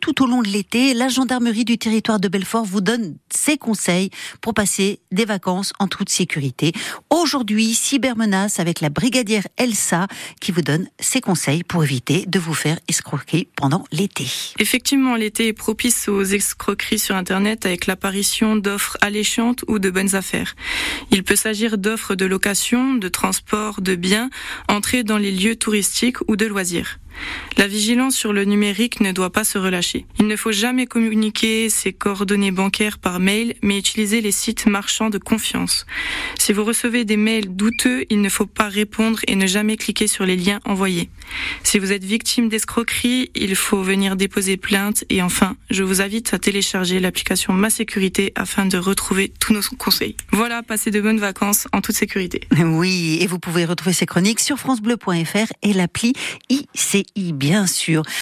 tout au long de l'été, la gendarmerie du territoire de Belfort vous donne ses conseils pour passer des vacances en toute sécurité. Aujourd'hui, cybermenace avec la brigadière Elsa qui vous donne ses conseils pour éviter de vous faire escroquer pendant l'été. Effectivement, l'été est propice aux escroqueries sur Internet avec l'apparition d'offres alléchantes ou de bonnes affaires. Il peut s'agir d'offres de location, de transport, de biens, entrées dans les lieux touristiques ou de loisirs. La vigilance sur le numérique ne doit pas se relâcher. Il ne faut jamais communiquer ses coordonnées bancaires par mail, mais utiliser les sites marchands de confiance. Si vous recevez des mails douteux, il ne faut pas répondre et ne jamais cliquer sur les liens envoyés. Si vous êtes victime d'escroquerie, il faut venir déposer plainte et enfin, je vous invite à télécharger l'application Ma Sécurité afin de retrouver tous nos conseils. Voilà, passez de bonnes vacances en toute sécurité. Oui, et vous pouvez retrouver ces chroniques sur francebleu.fr et l'appli ICI, bien sûr.